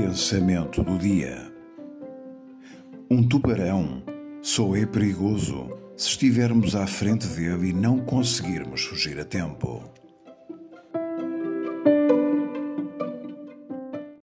Pensamento do dia: Um tubarão só é perigoso se estivermos à frente dele e não conseguirmos fugir a tempo.